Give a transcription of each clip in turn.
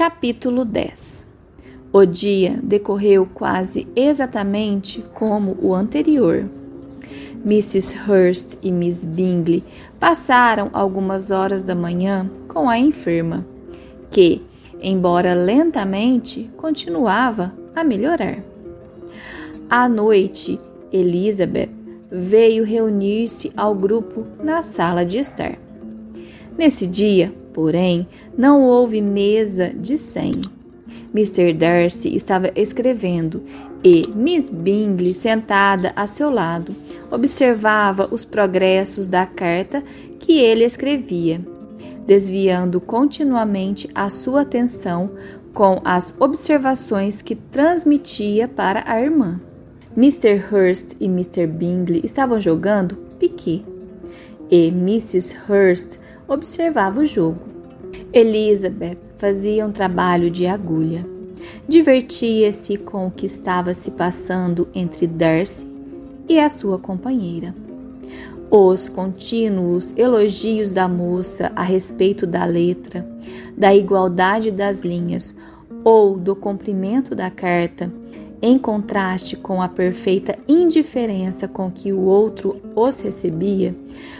Capítulo 10 O dia decorreu quase exatamente como o anterior. Mrs. Hurst e Miss Bingley passaram algumas horas da manhã com a enferma, que, embora lentamente, continuava a melhorar. À noite, Elizabeth veio reunir-se ao grupo na sala de estar. Nesse dia, porém, não houve mesa de cem. Mr. Darcy estava escrevendo e Miss Bingley, sentada a seu lado, observava os progressos da carta que ele escrevia, desviando continuamente a sua atenção com as observações que transmitia para a irmã. Mr. Hurst e Mr. Bingley estavam jogando piquet e Mrs. Hurst observava o jogo. Elizabeth fazia um trabalho de agulha. Divertia-se com o que estava se passando entre Darcy e a sua companheira. Os contínuos elogios da moça a respeito da letra, da igualdade das linhas ou do comprimento da carta em contraste com a perfeita indiferença com que o outro os recebia,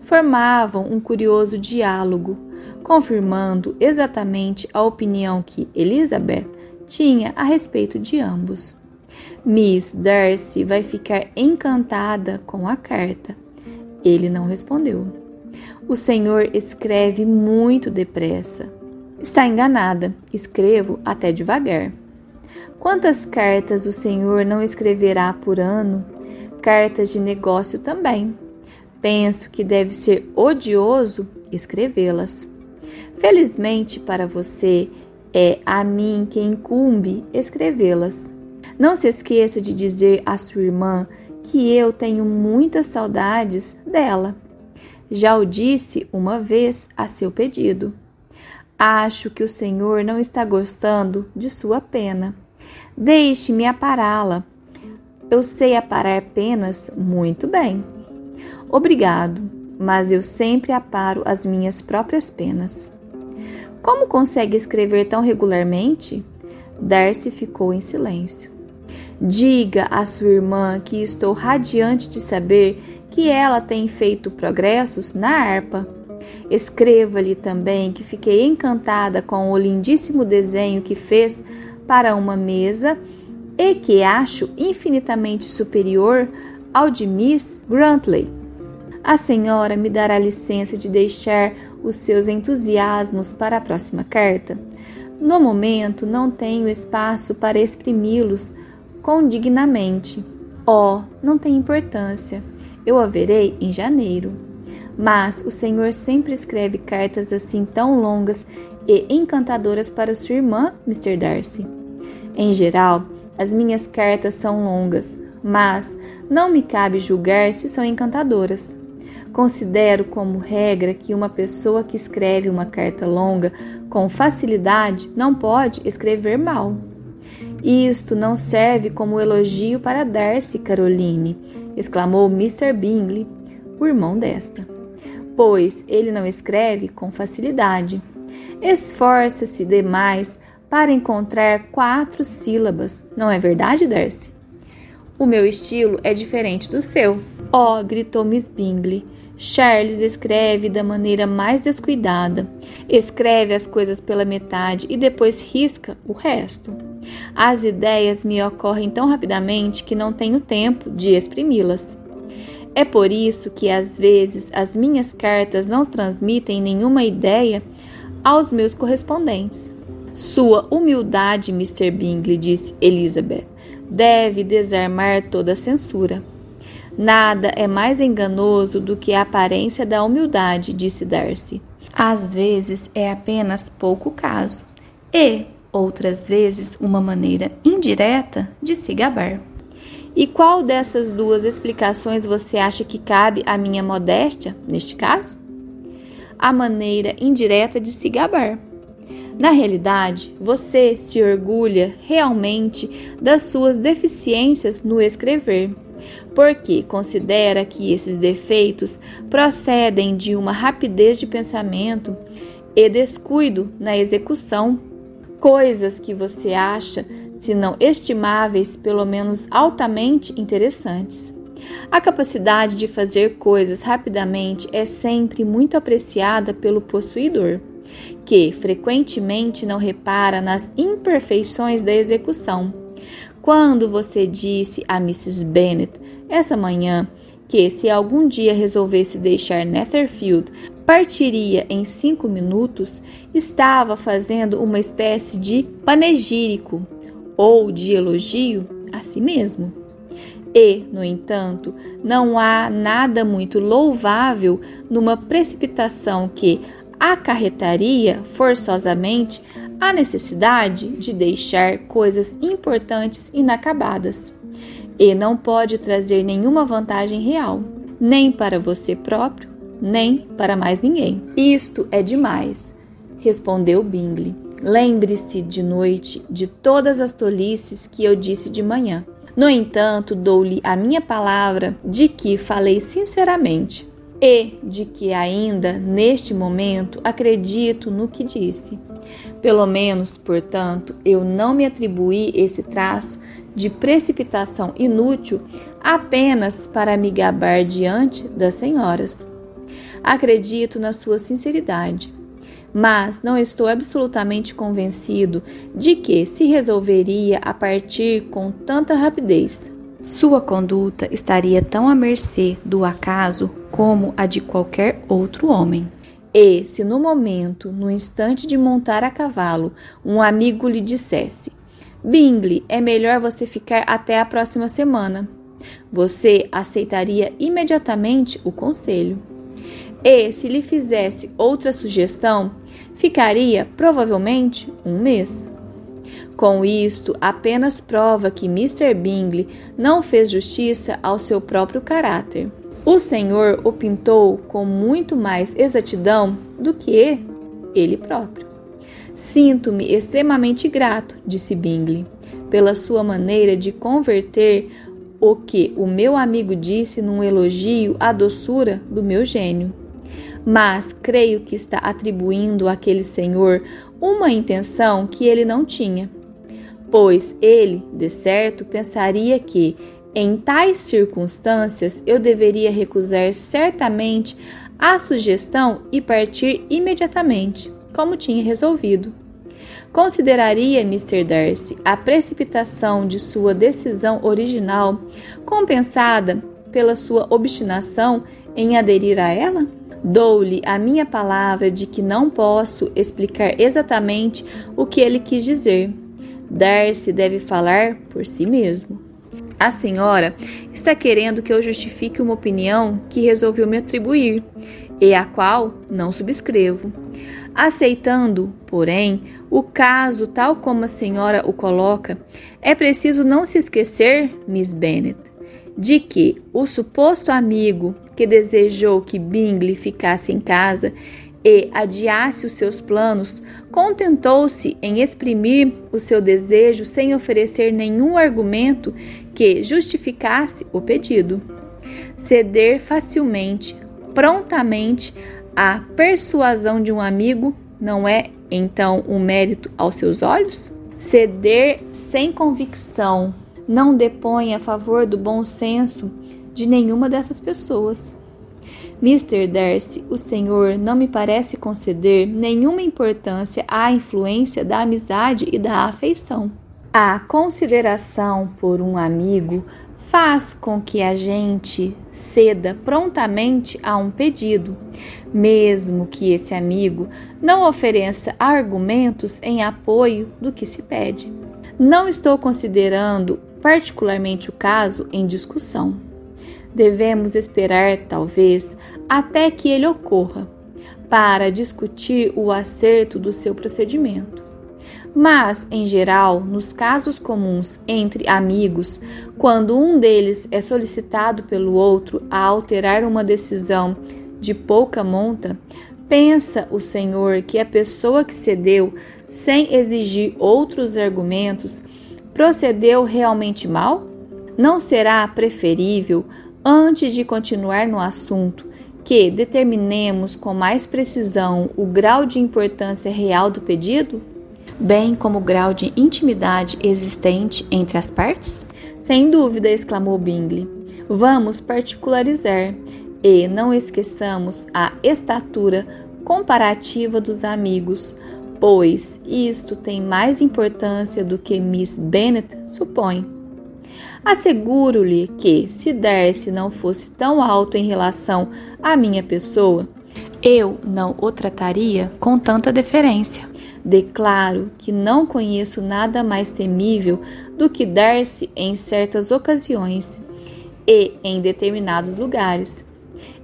formavam um curioso diálogo, confirmando exatamente a opinião que Elizabeth tinha a respeito de ambos. Miss Darcy vai ficar encantada com a carta. Ele não respondeu. O senhor escreve muito depressa. Está enganada, escrevo até devagar. Quantas cartas o Senhor não escreverá por ano? Cartas de negócio também. Penso que deve ser odioso escrevê-las. Felizmente para você, é a mim quem incumbe escrevê-las. Não se esqueça de dizer à sua irmã que eu tenho muitas saudades dela. Já o disse uma vez a seu pedido. Acho que o Senhor não está gostando de sua pena. Deixe-me apará-la. Eu sei aparar penas muito bem. Obrigado, mas eu sempre aparo as minhas próprias penas. Como consegue escrever tão regularmente? Darcy ficou em silêncio. Diga à sua irmã que estou radiante de saber que ela tem feito progressos na harpa. Escreva-lhe também que fiquei encantada com o lindíssimo desenho que fez para uma mesa e que acho infinitamente superior ao de Miss Grantley. A senhora me dará licença de deixar os seus entusiasmos para a próxima carta? No momento, não tenho espaço para exprimi-los condignamente. Oh, não tem importância. Eu a verei em janeiro. Mas o senhor sempre escreve cartas assim tão longas e encantadoras para sua irmã, Mr. Darcy. Em geral, as minhas cartas são longas, mas não me cabe julgar se são encantadoras. Considero como regra que uma pessoa que escreve uma carta longa com facilidade não pode escrever mal. Isto não serve como elogio para Darcy, Caroline, exclamou Mr. Bingley, o irmão desta, pois ele não escreve com facilidade. Esforça-se demais para encontrar quatro sílabas, não é verdade, Darcy? O meu estilo é diferente do seu. Oh, gritou Miss Bingley. Charles escreve da maneira mais descuidada. Escreve as coisas pela metade e depois risca o resto. As ideias me ocorrem tão rapidamente que não tenho tempo de exprimi-las. É por isso que às vezes as minhas cartas não transmitem nenhuma ideia aos meus correspondentes. Sua humildade, Mr. Bingley, disse Elizabeth, deve desarmar toda censura. Nada é mais enganoso do que a aparência da humildade, disse Darcy. Às vezes é apenas pouco caso, e, outras vezes, uma maneira indireta de se gabar. E qual dessas duas explicações você acha que cabe à minha modéstia, neste caso? A maneira indireta de se gabar. Na realidade, você se orgulha realmente das suas deficiências no escrever, porque considera que esses defeitos procedem de uma rapidez de pensamento e descuido na execução. coisas que você acha, se não estimáveis, pelo menos altamente interessantes. A capacidade de fazer coisas rapidamente é sempre muito apreciada pelo possuidor, que frequentemente não repara nas imperfeições da execução. Quando você disse a Mrs. Bennet essa manhã que, se algum dia resolvesse deixar Netherfield partiria em cinco minutos, estava fazendo uma espécie de panegírico ou de elogio a si mesmo. E, no entanto, não há nada muito louvável numa precipitação que acarretaria forçosamente a necessidade de deixar coisas importantes inacabadas. E não pode trazer nenhuma vantagem real, nem para você próprio, nem para mais ninguém. Isto é demais, respondeu Bingley. Lembre-se de noite de todas as tolices que eu disse de manhã. No entanto, dou-lhe a minha palavra de que falei sinceramente e de que ainda neste momento acredito no que disse. Pelo menos, portanto, eu não me atribuí esse traço de precipitação inútil apenas para me gabar diante das senhoras. Acredito na sua sinceridade, mas não estou absolutamente convencido de que se resolveria a partir com tanta rapidez. Sua conduta estaria tão à mercê do acaso como a de qualquer outro homem. E se no momento, no instante de montar a cavalo, um amigo lhe dissesse: Bingley, é melhor você ficar até a próxima semana. Você aceitaria imediatamente o conselho e, se lhe fizesse outra sugestão, ficaria provavelmente um mês. Com isto, apenas prova que Mr. Bingley não fez justiça ao seu próprio caráter. O Senhor o pintou com muito mais exatidão do que ele próprio. Sinto-me extremamente grato, disse Bingley, pela sua maneira de converter o que o meu amigo disse num elogio à doçura do meu gênio mas creio que está atribuindo àquele senhor uma intenção que ele não tinha. Pois ele, de certo, pensaria que, em tais circunstâncias, eu deveria recusar certamente a sugestão e partir imediatamente, como tinha resolvido. Consideraria Mr. Darcy a precipitação de sua decisão original compensada pela sua obstinação em aderir a ela? Dou-lhe a minha palavra de que não posso explicar exatamente o que ele quis dizer. Darcy deve falar por si mesmo. A senhora está querendo que eu justifique uma opinião que resolveu me atribuir e a qual não subscrevo. Aceitando, porém, o caso tal como a senhora o coloca, é preciso não se esquecer, Miss Bennet, de que o suposto amigo que desejou que Bingley ficasse em casa e adiasse os seus planos, contentou-se em exprimir o seu desejo sem oferecer nenhum argumento que justificasse o pedido. Ceder facilmente, prontamente, à persuasão de um amigo não é então um mérito aos seus olhos? Ceder sem convicção não depõe a favor do bom senso de nenhuma dessas pessoas. Mr. Darcy, o Senhor não me parece conceder nenhuma importância à influência da amizade e da afeição. A consideração por um amigo faz com que a gente ceda prontamente a um pedido, mesmo que esse amigo não ofereça argumentos em apoio do que se pede. Não estou considerando particularmente o caso em discussão. Devemos esperar, talvez, até que ele ocorra, para discutir o acerto do seu procedimento. Mas, em geral, nos casos comuns entre amigos, quando um deles é solicitado pelo outro a alterar uma decisão de pouca monta, pensa o Senhor que a pessoa que cedeu, sem exigir outros argumentos, procedeu realmente mal? Não será preferível Antes de continuar no assunto, que determinemos com mais precisão o grau de importância real do pedido? bem como o grau de intimidade existente entre as partes? Sem dúvida, exclamou Bingley. Vamos particularizar e não esqueçamos a estatura comparativa dos amigos, pois isto tem mais importância do que Miss Bennet supõe. Asseguro-lhe que, se Darcy não fosse tão alto em relação à minha pessoa, eu não o trataria com tanta deferência. Declaro que não conheço nada mais temível do que Darcy em certas ocasiões e em determinados lugares,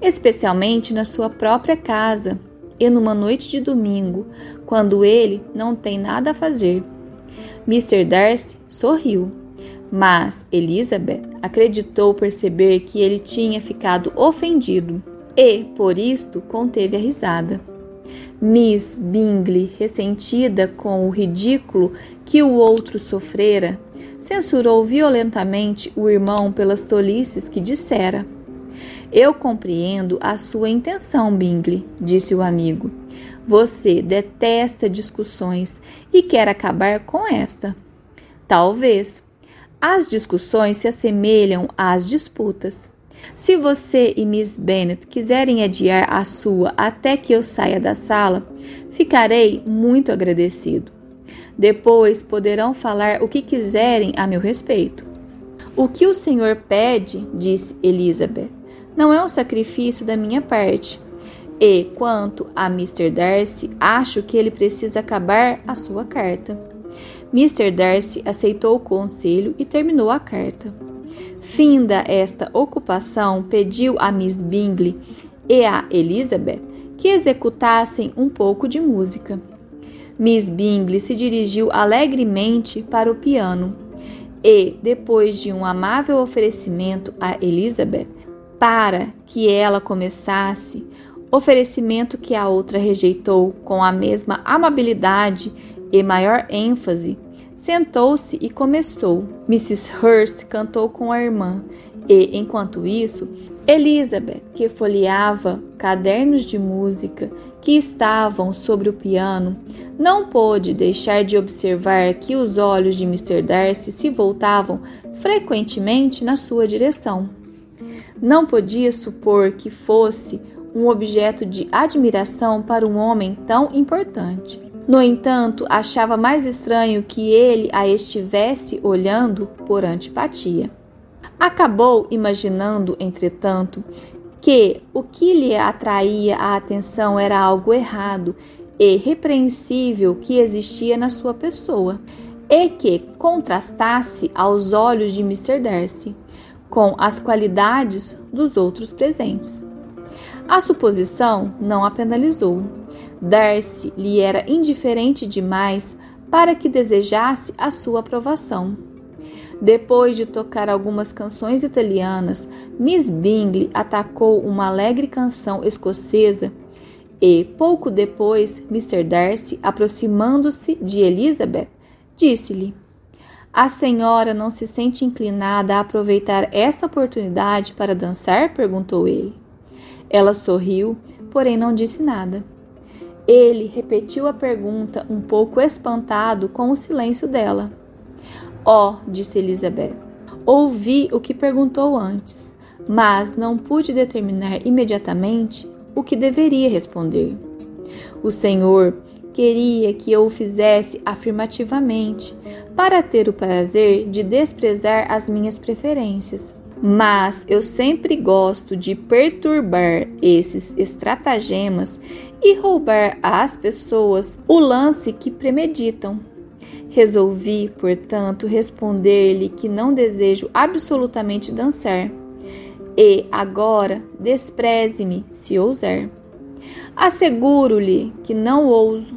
especialmente na sua própria casa e numa noite de domingo, quando ele não tem nada a fazer. Mr. Darcy sorriu, mas Elizabeth acreditou perceber que ele tinha ficado ofendido e, por isto, conteve a risada. Miss Bingley, ressentida com o ridículo que o outro sofrera, censurou violentamente o irmão pelas tolices que dissera. Eu compreendo a sua intenção, Bingley, disse o amigo. Você detesta discussões e quer acabar com esta. Talvez. As discussões se assemelham às disputas. Se você e Miss Bennet quiserem adiar a sua até que eu saia da sala, ficarei muito agradecido. Depois poderão falar o que quiserem a meu respeito. O que o senhor pede, disse Elizabeth, não é um sacrifício da minha parte. E quanto a Mr. Darcy, acho que ele precisa acabar a sua carta. Mr. Darcy aceitou o conselho e terminou a carta. Finda esta ocupação, pediu a Miss Bingley e a Elizabeth que executassem um pouco de música. Miss Bingley se dirigiu alegremente para o piano e, depois de um amável oferecimento a Elizabeth para que ela começasse, oferecimento que a outra rejeitou com a mesma amabilidade e maior ênfase, sentou-se e começou. Mrs. Hurst cantou com a irmã e, enquanto isso, Elizabeth, que folheava cadernos de música que estavam sobre o piano, não pôde deixar de observar que os olhos de Mr. Darcy se voltavam frequentemente na sua direção. Não podia supor que fosse um objeto de admiração para um homem tão importante. No entanto, achava mais estranho que ele a estivesse olhando por antipatia. Acabou imaginando, entretanto, que o que lhe atraía a atenção era algo errado e repreensível que existia na sua pessoa e que contrastasse aos olhos de Mr. Darcy com as qualidades dos outros presentes. A suposição não a penalizou. Darcy lhe era indiferente demais para que desejasse a sua aprovação. Depois de tocar algumas canções italianas, Miss Bingley atacou uma alegre canção escocesa e, pouco depois, Mr. Darcy, aproximando-se de Elizabeth, disse-lhe: A senhora não se sente inclinada a aproveitar esta oportunidade para dançar? perguntou ele. Ela sorriu, porém não disse nada. Ele repetiu a pergunta, um pouco espantado com o silêncio dela. Oh, disse Elizabeth, ouvi o que perguntou antes, mas não pude determinar imediatamente o que deveria responder. O Senhor queria que eu o fizesse afirmativamente, para ter o prazer de desprezar as minhas preferências mas eu sempre gosto de perturbar esses estratagemas e roubar às pessoas o lance que premeditam. Resolvi, portanto, responder-lhe que não desejo absolutamente dançar. E agora despreze-me se ousar. Asseguro-lhe que não ouso.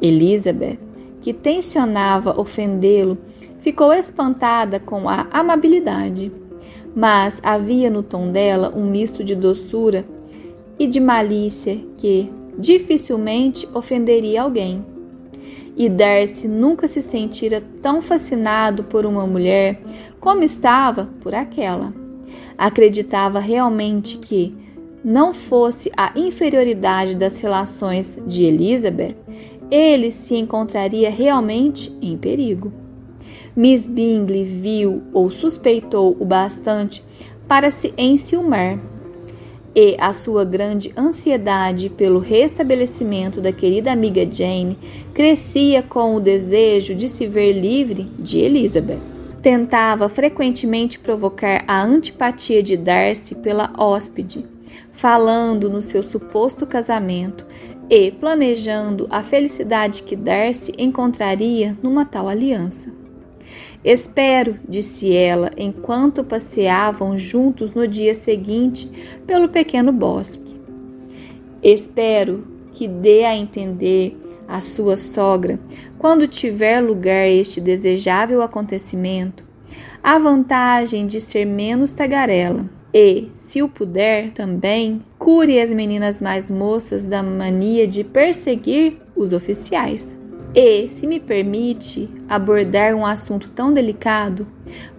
Elizabeth, que tensionava ofendê-lo, ficou espantada com a amabilidade mas havia no tom dela um misto de doçura e de malícia que dificilmente ofenderia alguém. E Darcy nunca se sentira tão fascinado por uma mulher como estava por aquela. Acreditava realmente que, não fosse a inferioridade das relações de Elizabeth, ele se encontraria realmente em perigo. Miss Bingley viu ou suspeitou o bastante para se enciumar e a sua grande ansiedade pelo restabelecimento da querida amiga Jane crescia com o desejo de se ver livre de Elizabeth. Tentava frequentemente provocar a antipatia de Darcy pela hóspede, falando no seu suposto casamento e planejando a felicidade que Darcy encontraria numa tal aliança. Espero, disse ela, enquanto passeavam juntos no dia seguinte pelo pequeno bosque. Espero que dê a entender à sua sogra, quando tiver lugar este desejável acontecimento, a vantagem de ser menos tagarela. E, se o puder, também cure as meninas mais moças da mania de perseguir os oficiais. E, se me permite abordar um assunto tão delicado,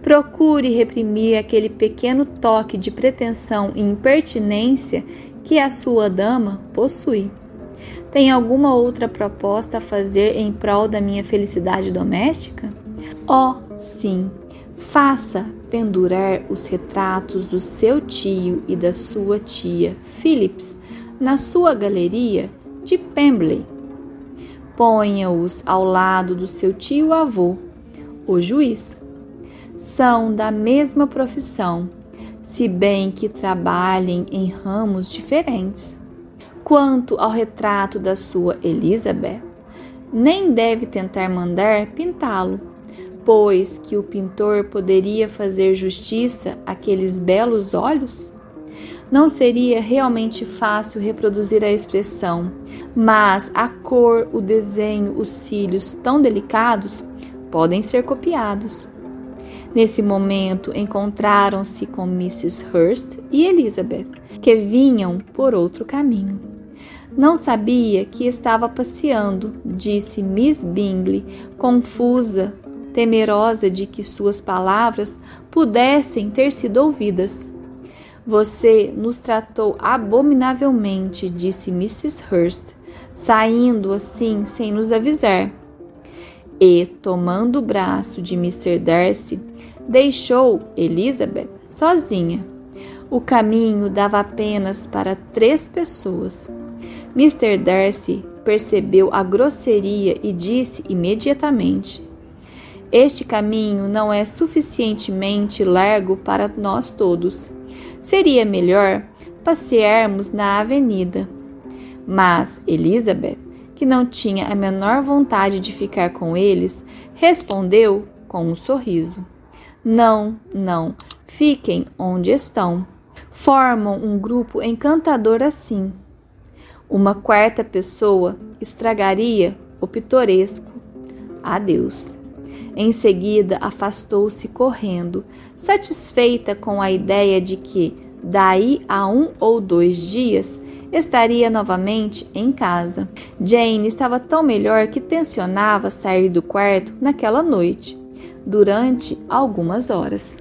procure reprimir aquele pequeno toque de pretensão e impertinência que a sua dama possui. Tem alguma outra proposta a fazer em prol da minha felicidade doméstica? Oh, sim. Faça pendurar os retratos do seu tio e da sua tia Phillips na sua galeria de Pembley ponha-os ao lado do seu tio avô, o juiz. São da mesma profissão, se bem que trabalhem em ramos diferentes. Quanto ao retrato da sua Elizabeth, nem deve tentar mandar pintá-lo, pois que o pintor poderia fazer justiça àqueles belos olhos? Não seria realmente fácil reproduzir a expressão, mas a cor, o desenho, os cílios tão delicados podem ser copiados. Nesse momento, encontraram-se com Mrs. Hurst e Elizabeth, que vinham por outro caminho. Não sabia que estava passeando, disse Miss Bingley, confusa, temerosa de que suas palavras pudessem ter sido ouvidas. Você nos tratou abominavelmente, disse Mrs. Hurst, saindo assim sem nos avisar. E, tomando o braço de Mr. Darcy, deixou Elizabeth sozinha. O caminho dava apenas para três pessoas. Mr. Darcy percebeu a grosseria e disse imediatamente: Este caminho não é suficientemente largo para nós todos. Seria melhor passearmos na avenida. Mas Elizabeth, que não tinha a menor vontade de ficar com eles, respondeu com um sorriso: Não, não, fiquem onde estão. Formam um grupo encantador assim. Uma quarta pessoa estragaria o pitoresco. Adeus. Em seguida, afastou-se correndo, satisfeita com a ideia de que, daí a um ou dois dias, estaria novamente em casa. Jane estava tão melhor que tensionava sair do quarto naquela noite, durante algumas horas.